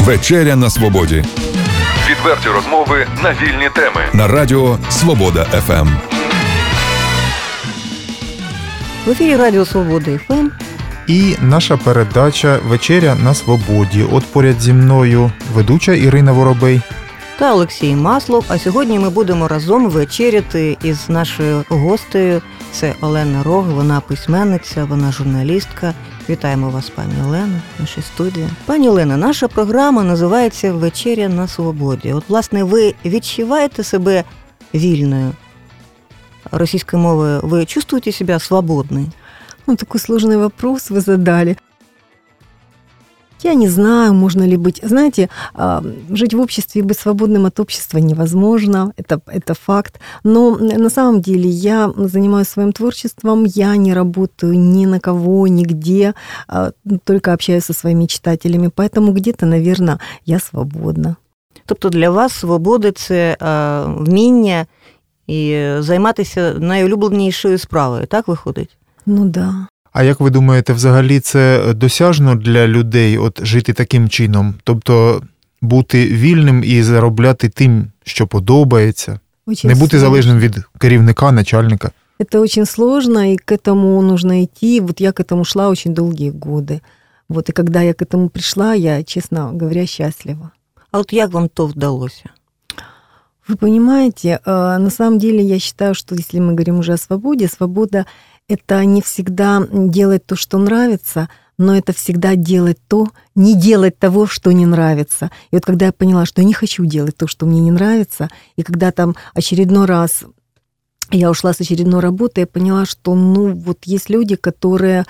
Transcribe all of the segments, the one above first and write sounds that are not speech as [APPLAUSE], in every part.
Вечеря на свободі. Відверті розмови на вільні теми. На радіо Свобода ФМ. В ефірі Радіо Свобода ФМ. І наша передача Вечеря на свободі. От поряд зі мною ведуча Ірина Воробей. Та Олексій Маслов. А сьогодні ми будемо разом вечеряти із нашою гостею. Це Олена Рог, вона письменниця, вона журналістка. Вітаємо вас, пані Олена, нашій студії. Пані Олена, наша програма називається Вечеря на свободі. От, власне, ви відчуваєте себе вільною російською мовою? Ви чувствуєте себе свободною? Ну, такой сложный вопрос вы задали. Я не знаю, можно ли быть... Знаете, а, жить в обществе и быть свободным от общества невозможно, это, это факт. Но на самом деле я занимаюсь своим творчеством, я не работаю ни на кого, нигде, а, только общаюсь со своими читателями, поэтому где-то, наверное, я свободна. Тобто для вас свобода це а, вміння і займатися найулюбленішою справою, так виходить? Ну да. А як ви думаєте, взагалі це досяжно для людей от жити таким чином? Тобто бути вільним і заробляти тим, що подобається, Очень не бути сложно. залежним від керівника, начальника? Это очень сложно, и к этому нужно идти. Вот я к этому шла очень долгие годы. Вот, и когда я к этому пришла, я, честно говоря, счастлива. А от як вам то вдалося? Вы понимаете, э, на самом деле я считаю, что если мы говорим уже о свободе, свобода — это не всегда делать то, что нравится, но это всегда делать то, не делать того, что не нравится. И вот когда я поняла, что я не хочу делать то, что мне не нравится, и когда там очередной раз я ушла с очередной работы, я поняла, что, ну, вот есть люди, которые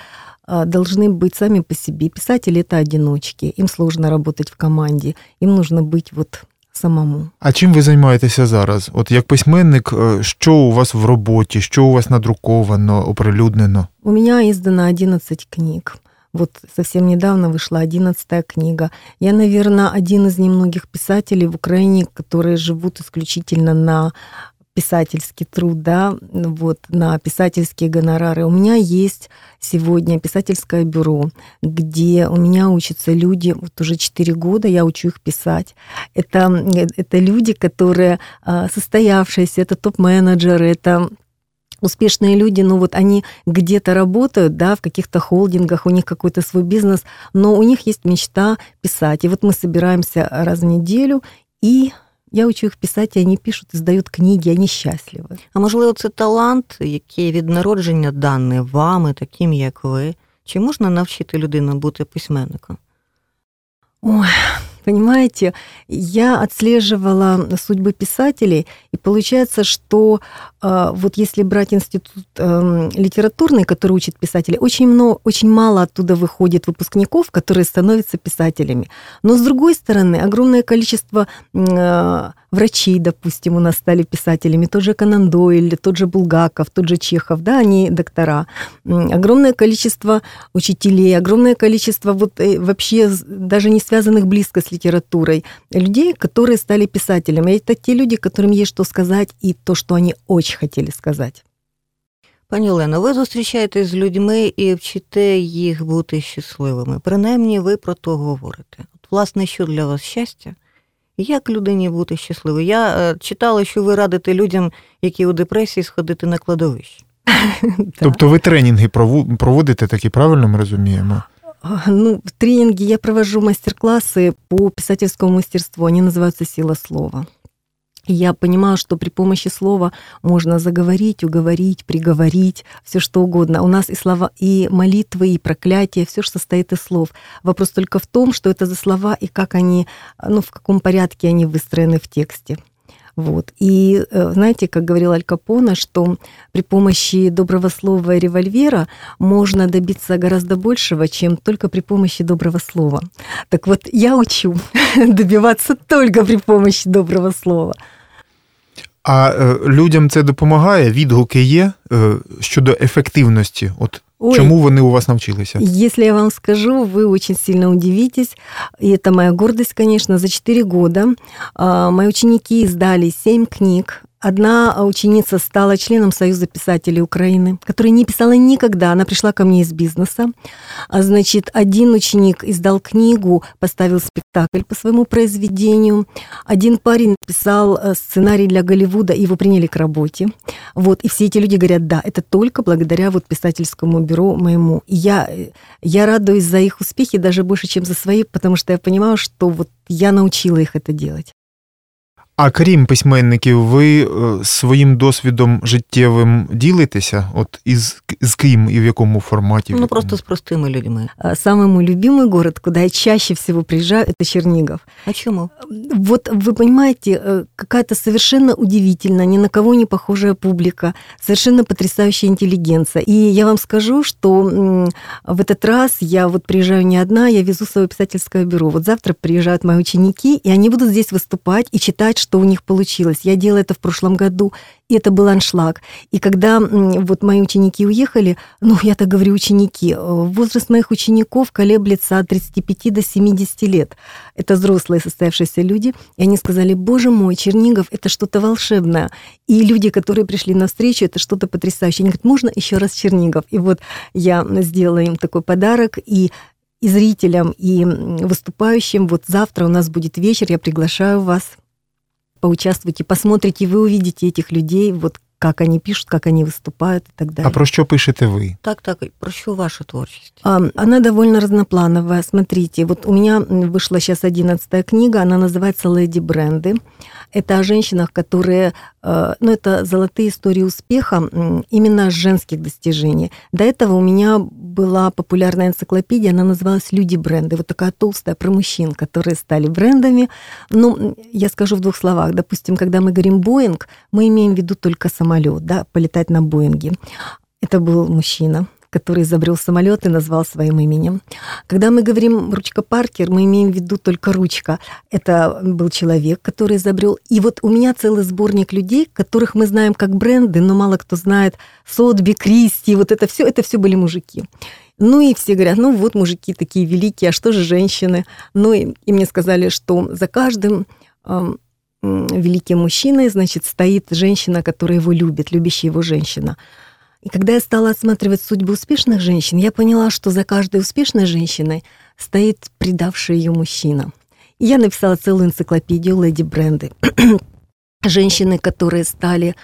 а, должны быть сами по себе. Писатели — это одиночки, им сложно работать в команде, им нужно быть вот самому. А чим ви займаєтеся зараз? От як письменник, що у вас в роботі, що у вас надруковано, оприлюднено? У меня издано 11 книг. Вот совсем недавно вышла 11 книга. Я, наверное, один из немногих писателей в Украине, которые живут исключительно на писательский труд, да, вот, на писательские гонорары. У меня есть сегодня писательское бюро, где у меня учатся люди, вот уже 4 года я учу их писать. Это, это люди, которые а, состоявшиеся, это топ-менеджеры, это успешные люди, ну вот они где-то работают, да, в каких-то холдингах, у них какой-то свой бизнес, но у них есть мечта писать. И вот мы собираемся раз в неделю, и я учу їх писати, і вони пишуть, здають книги, вони щасливі. А можливо, це талант, який від народження даний вами, таким як ви. Чи можна навчити людину бути письменником? Ой, понимаете, я отслеживала судьбы писателей, и получается, что вот если брать институт э, литературный, который учит писателей, очень, много, очень мало оттуда выходит выпускников, которые становятся писателями. Но с другой стороны, огромное количество э, врачей, допустим, у нас стали писателями, тот же Конан Дойль, тот же Булгаков, тот же Чехов, да, они доктора. Огромное количество учителей, огромное количество вот э, вообще даже не связанных близко с литературой людей, которые стали писателями. Это те люди, которым есть что сказать и то, что они очень хотели сказать. Пані Олено, ви зустрічаєтесь з людьми і вчите їх бути щасливими. Принаймні, ви про то говорите. От, власне, що для вас щастя? Як людині бути щасливою? Я е, читала, що ви радите людям, які у депресії, сходити на кладовище. [LAUGHS] Тобто ви тренінги проводите такі, правильно ми розуміємо? Ну, в тренинге я провожу мастер-классы по писательскому мастерству. Они называются «Сила слова». Я понимаю, что при помощи слова можно заговорить, уговорить, приговорить, все что угодно. У нас и слова, и молитвы, и проклятия, все, что состоит из слов. Вопрос только в том, что это за слова и как они, ну, в каком порядке они выстроены в тексте. Вот. И э, знаете, как говорил Аль Капоне, что при помощи доброго слова и револьвера можно добиться гораздо большего, чем только при помощи доброго слова. Так вот, я учу [LAUGHS] добиваться только при помощи доброго слова. А е, людям це допомагає? Відгуки є е, щодо ефективності? От Ой. чому вони у вас навчилися? Если я вам скажу, вы очень сильно удивитесь. И это моя гордость, конечно. За 4 года а, мои ученики издали 7 книг. Одна ученица стала членом Союза писателей Украины, которая не писала никогда. Она пришла ко мне из бизнеса. А, значит, один ученик издал книгу, поставил спектакль по своему произведению. Один парень писал э, сценарий для Голливуда, его приняли к работе. Вот, и все эти люди говорят, да, это только благодаря вот писательскому бюро моему. И я, я радуюсь за их успехи даже больше, чем за свои, потому что я понимаю, что вот я научила их это делать. А крім письменників, ви е, своїм досвідом життєвим ділитеся? От із з ким і в якому форматі? Ну, просто с простыми людьми. А, Самый мой любимый город, куда я чаще всего приезжаю, это Чернигов. А чому? Вот вы понимаете, э, какая-то совершенно удивительная, ни на кого не похожая публика, совершенно потрясающая интеллигенция. И я вам скажу, что м, в этот раз я вот приезжаю не одна, я везу свое писательское бюро. Вот завтра приезжают мои ученики, и они будут здесь выступать и читать, что у них получилось. Я делала это в прошлом году, и это был аншлаг. И когда вот мои ученики уехали, ну, я так говорю ученики, э, возраст моих учеников колеблется от 35 до 70 лет. Это взрослые состоявшиеся люди, и они сказали, боже мой, Чернигов, это что-то волшебное. И люди, которые пришли на встречу, это что-то потрясающее. Они говорят, можно еще раз Чернигов? И вот я сделала им такой подарок, и и зрителям, и выступающим. Вот завтра у нас будет вечер, я приглашаю вас поучаствуйте, посмотрите, вы увидите этих людей, вот как они пишут, как они выступают и так далее. А про що пишете ви? Так, так, про що ваша творчість? А, Она довольно разноплановая. Смотрите, вот у меня вышла сейчас одиннадцатая книга, она называется «Леди Бренды». Это о женщинах, которые... э, Ну, это золотые истории успеха именно женских достижений. До этого у меня была популярная энциклопедия, она называлась «Люди бренды». Вот такая толстая про мужчин, которые стали брендами. Ну, я скажу в двух словах. Допустим, когда мы говорим «Боинг», мы имеем в виду только самолет, да, полетать на Боинге. Это был мужчина, который изобрел самолет и назвал своим именем. Когда мы говорим ручка Паркер, мы имеем в виду только ручка. Это был человек, который изобрел. И вот у меня целый сборник людей, которых мы знаем как бренды, но мало кто знает. Сотби, Кристи, вот это все, это все были мужики. Ну и все говорят, ну вот мужики такие великие, а что же женщины? Ну и, и мне сказали, что за каждым ам, м, великим мужчиной, значит, стоит женщина, которая его любит, любящая его женщина. И когда я стала осматривать судьбы успешных женщин, я поняла, что за каждой успешной женщиной стоит предавший ее мужчина. И я написала целую энциклопедию «Леди Бренды». [CLEARS THROAT] Женщины, которые стали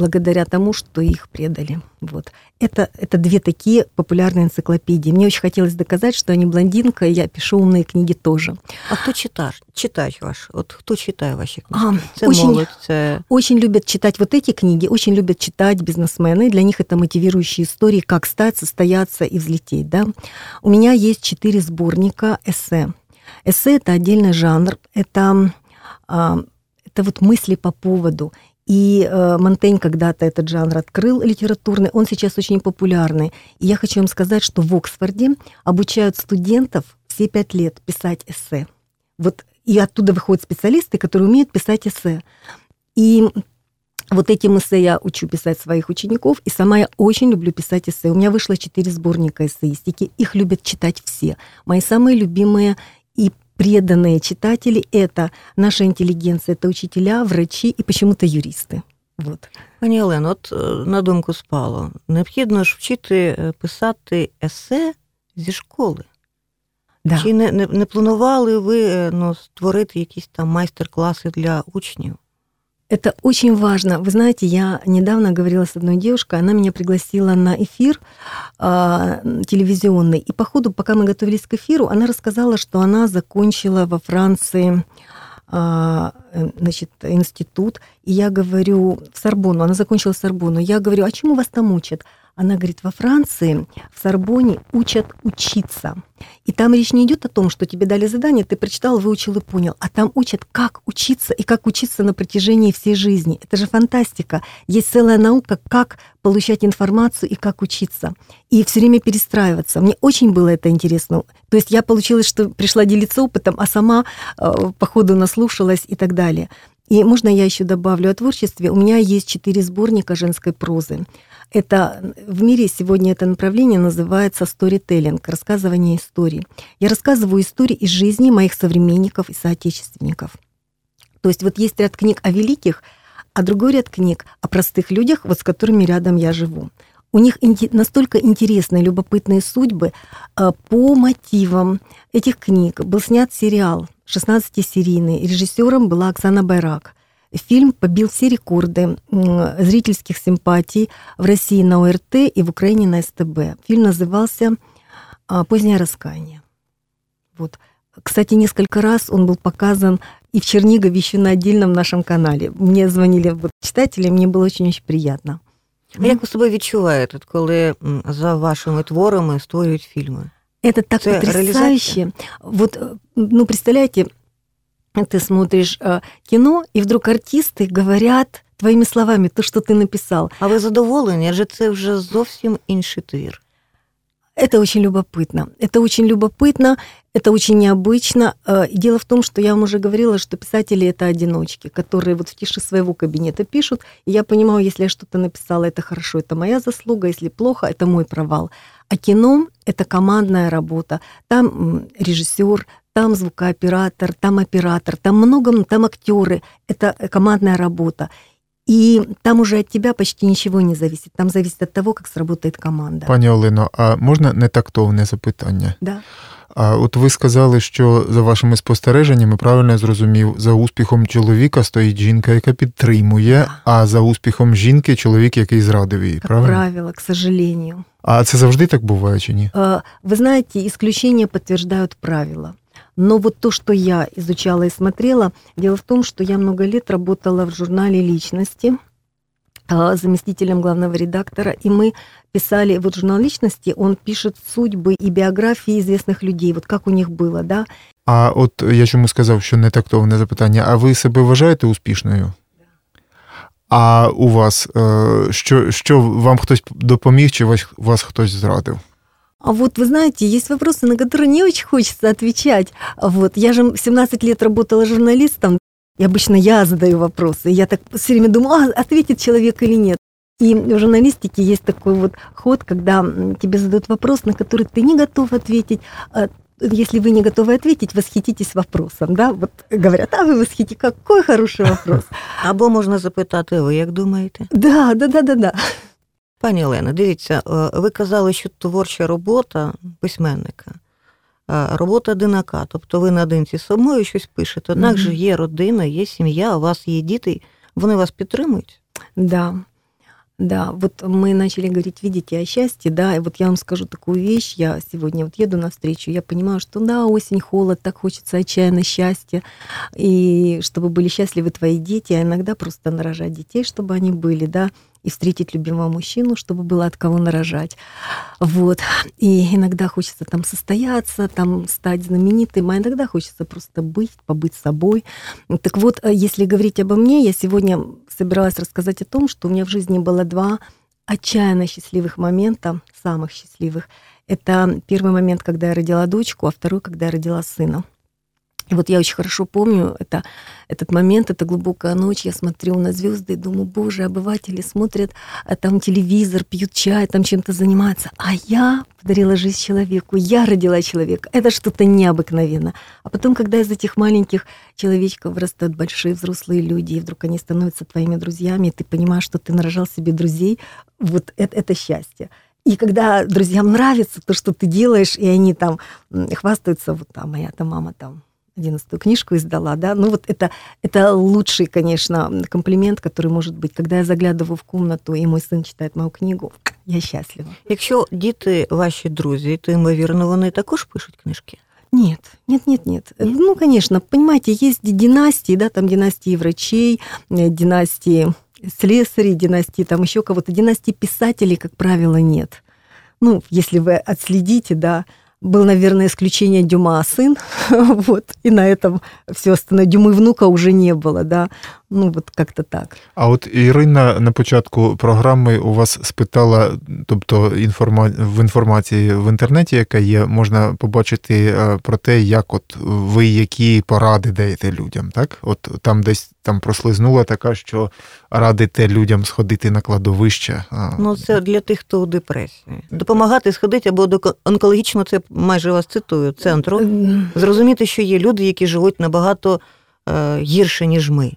благодаря тому, что их предали. Вот. Это, это две такие популярные энциклопедии. Мне очень хотелось доказать, что я не блондинка, и я пишу умные книги тоже. А хто читаш, читач ваш? От хто читає ваші А, книжки? Це очень- молодь, це Очень любят читать вот эти книги, очень любят читать бизнесмены. Для них это мотивирующие истории, как стать, состояться и взлететь. Да? У меня есть четыре сборника эссе. Эссе – это отдельный жанр, это, а, это вот мысли по поводу. И э, Монтень когда-то этот жанр открыл литературный, он сейчас очень популярный. И я хочу вам сказать, что в Оксфорде обучают студентов все пять лет писать эссе. Вот и оттуда выходят специалисты, которые умеют писать эссе. И вот этим эссе я учу писать своих учеников, и сама я очень люблю писать эссе. У меня вышло четыре сборника эссеистики, их любят читать все. Мои самые любимые и преданные читатели – это наша интеллигенция, это учителя, врачи и почему-то юристы. Вот. Пані Олено, от е, на думку спало, необхідно ж вчити е, писати есе зі школи. Да. Чи не, не, не планували ви е, ну, створити якісь там майстер-класи для учнів? Это очень важно. Вы знаете, я недавно говорила с одной девушкой, она меня пригласила на эфир а, телевизионный. И по ходу, пока мы готовились к эфиру, она рассказала, что она закончила во Франции а, э, значит, институт. И я говорю, в Сорбону, она закончила Сорбону. Я говорю, а чему вас там учат? Она говорит, во Франции, в Сорбоне учат учиться. И там речь не идет о том, что тебе дали задание, ты прочитал, выучил и понял. А там учат, как учиться и как учиться на протяжении всей жизни. Это же фантастика. Есть целая наука, как получать информацию и как учиться. И все время перестраиваться. Мне очень было это интересно. То есть я получилось, что пришла делиться опытом, а сама э, по ходу наслушалась и так далее. И можно я еще добавлю о творчестве? У меня есть четыре сборника женской прозы. Это в мире сегодня это направление называется сторителлинг, рассказывание историй. Я рассказываю истории из жизни моих современников и соотечественников. То есть вот есть ряд книг о великих, а другой ряд книг о простых людях, вот с которыми рядом я живу. У них настолько интересные, любопытные судьбы. А, по мотивам этих книг был снят сериал 16-серийный. Режиссером была Оксана Байрак. Фильм побил все рекорды зрительских симпатий в России на ОРТ и в Украине на СТБ. Фильм назывался а, «Позднее раскаяние». Вот. Кстати, несколько раз он был показан и в Чернигове еще на отдельном нашем канале. Мне звонили вот читатели, мне было очень-очень приятно. А як ви себе відчуваєте, коли за вашими творами створюють фільми? Это так Це потрясающе. Вот, ну, представляете, ты смотришь э, кино, и вдруг артисты говорят твоїми словами то, що ти написав. А ви задоволені? Адже це вже зовсім інший твір. Это очень любопытно. Это очень любопытно, это очень необычно. Э, дело в том, что я вам уже говорила, что писатели это одиночки, которые вот в тиши своего кабинета пишут. И я понимаю, если я что-то написала, это хорошо, это моя заслуга, если плохо, это мой провал. А кино — это командная работа. Там режиссер, там звукооператор, там оператор, там много, там актеры. Это командная работа. І там уже від тебе почти нічого не зависит. Там зависит від того, як сработає команда. Пані Олено, а можна не тактовне запитання? Да. А от ви сказали, що за вашими спостереженнями, правильно я зрозумів, за успіхом чоловіка стоїть жінка, яка підтримує, а за успіхом жінки чоловік, який зрадив її. Правильно? правило, к сожалению. А це завжди так буває чи ні? Ви знаєте, исключения підтверджують правила. Но вот то, что я изучала и смотрела, дело в том, что я много лет работала в журнале «Личности», заместителем главного редактора, и мы писали, вот журнал личности, он пишет судьбы и биографии известных людей, вот как у них было, да. А от я чому сказав, що не тактовне запитання, а ви себе вважаєте успішною? А у вас що що вам хтось допоміг, чи вас, вас хтось зрадив? А вот вы знаете, есть вопросы, на которые не очень хочется отвечать. Вот я же 17 лет работала журналистом, и обычно я задаю вопросы. Я так все время думаю, а, ответит человек или нет. И в журналистике есть такой вот ход, когда тебе задают вопрос, на который ты не готов ответить. А если вы не готовы ответить, восхититесь вопросом. Да? Вот говорят, а вы восхитите, какой хороший вопрос. [LAUGHS] Або можна запитати, ви як думаєте? Да, да, да, да, да. Пані Олена, дивіться, е, ви казали, що творча робота письменника, е, робота одинака, тобто ви наодинці з собою щось пишете. Однак mm-hmm. же є родина, є сім'я, у вас є діти, вони вас підтримують? Да. Да, вот мы начали говорить, видите, о счастье, да, и вот я вам скажу такую вещь, я сегодня вот еду навстречу, я понимаю, что да, осень, холод, так хочется отчаянно счастья, и чтобы были счастливы твои дети, а иногда просто нарожать детей, чтобы они были, да, и встретить любимого мужчину, чтобы было от кого нарожать. Вот. И иногда хочется там состояться, там стать знаменитым, а иногда хочется просто быть, побыть собой. Так вот, э, если говорить обо мне, я сегодня собиралась рассказать о том, что у меня в жизни было два отчаянно счастливых момента, самых счастливых. Это первый момент, когда я родила дочку, а второй, когда я родила сына. И вот я очень хорошо помню это, этот момент, это глубокая ночь, я смотрю на звезды и думаю, боже, обыватели смотрят а там телевизор, пьют чай, там чем-то занимаются, а я подарила жизнь человеку, я родила человека. Это что-то необыкновенно. А потом, когда из этих маленьких человечков вырастают большие взрослые люди, и вдруг они становятся твоими друзьями, и ты понимаешь, что ты нарожал себе друзей, вот это, это счастье. И когда друзьям нравится то, что ты делаешь, и они там хвастаются, вот там моя там мама там одиннадцатую книжку издала, да, ну вот это, это лучший, конечно, комплимент, который может быть, когда я заглядываю в комнату, и мой сын читает мою книгу, я счастлива. Якщо діти ваші друзі, то ймовірно, вони також пишуть книжки? Нет, нет, нет, нет. Ну, конечно, понимаете, есть династии, да, там династии врачей, э, династии слесарей, династии там еще кого-то, династии писателей, как правило, нет. Ну, если вы отследите, да, был, наверное, исключение Дюма сын, [LAUGHS] вот, и на этом все остальное. Дюмы внука уже не было, да, ну вот как-то так. А от Ірина на початку програми у вас спитала, тобто інформа... в інформації в інтернеті, яка є, можна побачити е, про те, як от ви які поради даєте людям, так? От там десь там прослизнула така, що радите людям сходити на кладовище. Ну, це для тих, хто у депресії. Допомагати сходити або до онкологічного, це майже вас цитую, центру. Зрозуміти, що є люди, які живуть набагато е, гірше, ніж ми.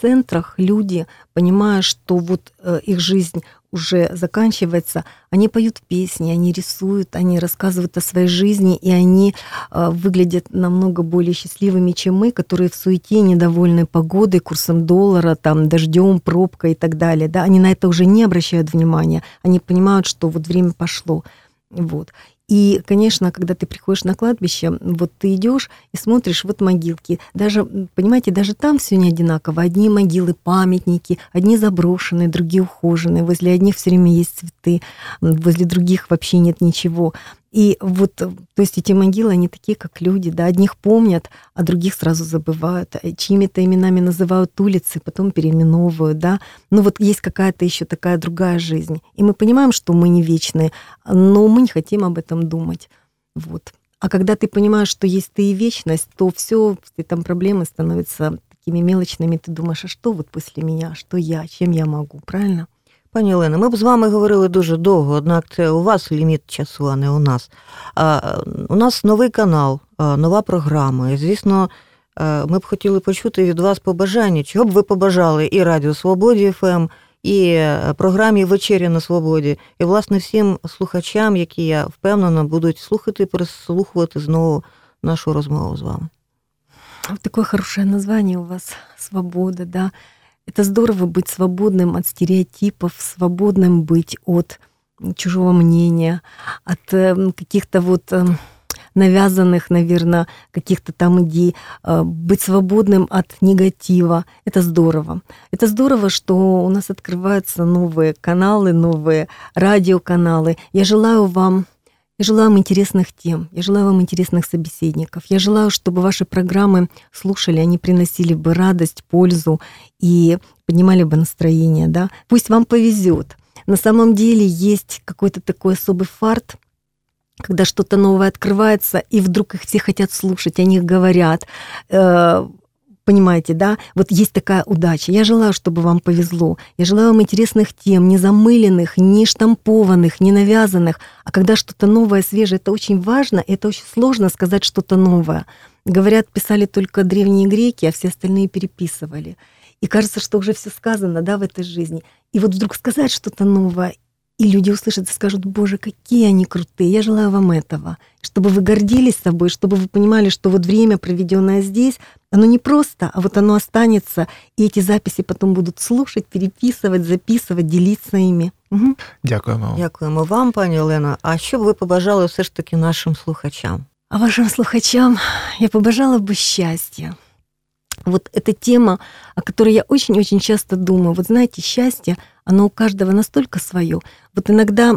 Центрах люди, понимая, что вот э, их жизнь уже заканчивается, они поют песни, они рисуют, они рассказывают о своей жизни, и они э, выглядят намного более счастливыми, чем мы, которые в суете недовольны погодой, курсом доллара, там, дождем, пробкой и так далее. Да? Они на это уже не обращают внимания. Они понимают, что вот время пошло. Вот. И, конечно, когда ты приходишь на кладбище, вот ты идешь и смотришь, вот могилки. Даже, понимаете, даже там все не одинаково. Одни могилы, памятники, одни заброшенные, другие ухоженные. Возле одних все время есть цветы, возле других вообще нет ничего. И вот, то есть эти могилы, они такие, как люди, да, одних помнят, а других сразу забывают, а чьими-то именами называют улицы, потом переименовывают, да. Но вот есть какая-то еще такая другая жизнь. И мы понимаем, что мы не вечные, но мы не хотим об этом думать. Вот. А когда ты понимаешь, что есть ты и вечность, то все, там проблемы становятся такими мелочными. Ты думаешь, а что вот после меня, что я, чем я могу, правильно? Пані Олено, ми б з вами говорили дуже довго, однак це у вас ліміт часу, а не у нас. А, У нас новий канал, нова програма. І, звісно, ми б хотіли почути від вас побажання, чого б ви побажали і Радіо Свободі ФМ, і програмі Вечеря на Свободі, і, власне, всім слухачам, які я впевнена, будуть слухати, переслухувати знову нашу розмову з вами. Такое хорошее название у вас «Свобода», да. Это здорово быть свободным от стереотипов, свободным быть от чужого мнения, от эм, каких-то вот эм, навязанных, наверное, каких-то там идей, э, быть свободным от негатива. Это здорово. Это здорово, что у нас открываются новые каналы, новые радиоканалы. Я желаю вам я желаю вам интересных тем, я желаю вам интересных собеседников. Я желаю, чтобы ваши программы слушали, они приносили бы радость, пользу и поднимали бы настроение. Да? Пусть вам повезет. На самом деле есть какой-то такой особый фарт, когда что-то новое открывается, и вдруг их все хотят слушать, о них говорят. Понимаете, да? Вот есть такая удача. Я желаю, чтобы вам повезло. Я желаю вам интересных тем, не замыленных, не штампованных, не навязанных. А когда что-то новое, свежее, это очень важно, это очень сложно сказать что-то новое. Говорят, писали только древние греки, а все остальные переписывали. И кажется, что уже все сказано, да, в этой жизни. И вот вдруг сказать что-то новое, и люди услышат и скажут, боже, какие они крутые, я желаю вам этого. Чтобы вы гордились собой, чтобы вы понимали, что вот время, проведенное здесь, оно не просто, а вот оно останется, и эти записи потом будут слушать, переписывать, записывать, делиться ими. Угу. Дякуємо вам. Дякуємо вам, пані Олена. А що б ви побажали все ж таки нашим слухачам? А вашим слухачам я побажала бы счастья. Вот эта тема, о которой я очень-очень часто думаю. Вот знаете, счастье, оно у каждого настолько свое. Вот иногда,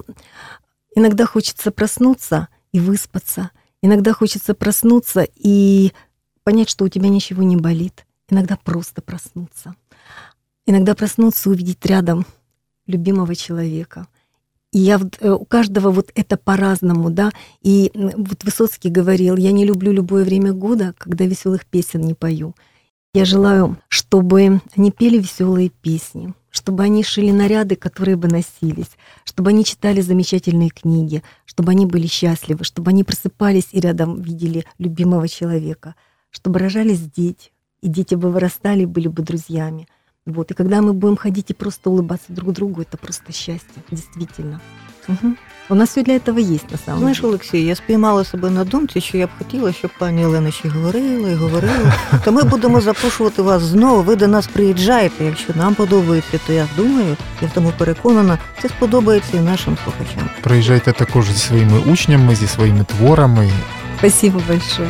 иногда хочется проснуться и выспаться. Иногда хочется проснуться и понять, что у тебя ничего не болит. Иногда просто проснуться. Иногда проснуться увидеть рядом любимого человека. И я э, у каждого вот это по-разному, да. И вот Высоцкий говорил, я не люблю любое время года, когда веселых песен не пою. Я желаю, чтобы они пели веселые песни, чтобы они шили наряды, которые бы носились, чтобы они читали замечательные книги, чтобы они были счастливы, чтобы они просыпались и рядом видели любимого человека, чтобы рожались дети, и дети бы вырастали, были бы друзьями. Вот. И когда мы будем ходить и просто улыбаться друг другу, это просто счастье, действительно. Угу. У нас все для этого есть на самом Знаєш, Олексій, я спіймала себе на думці, що я б хотіла, щоб пані Олена ще говорила і говорила. То ми будемо запрошувати вас знову. Ви до нас приїжджаєте. Якщо нам подобається, то я думаю, я в тому переконана, це сподобається і нашим слухачам. Приїжджайте також зі своїми учнями, зі своїми творами. Спасибо большое.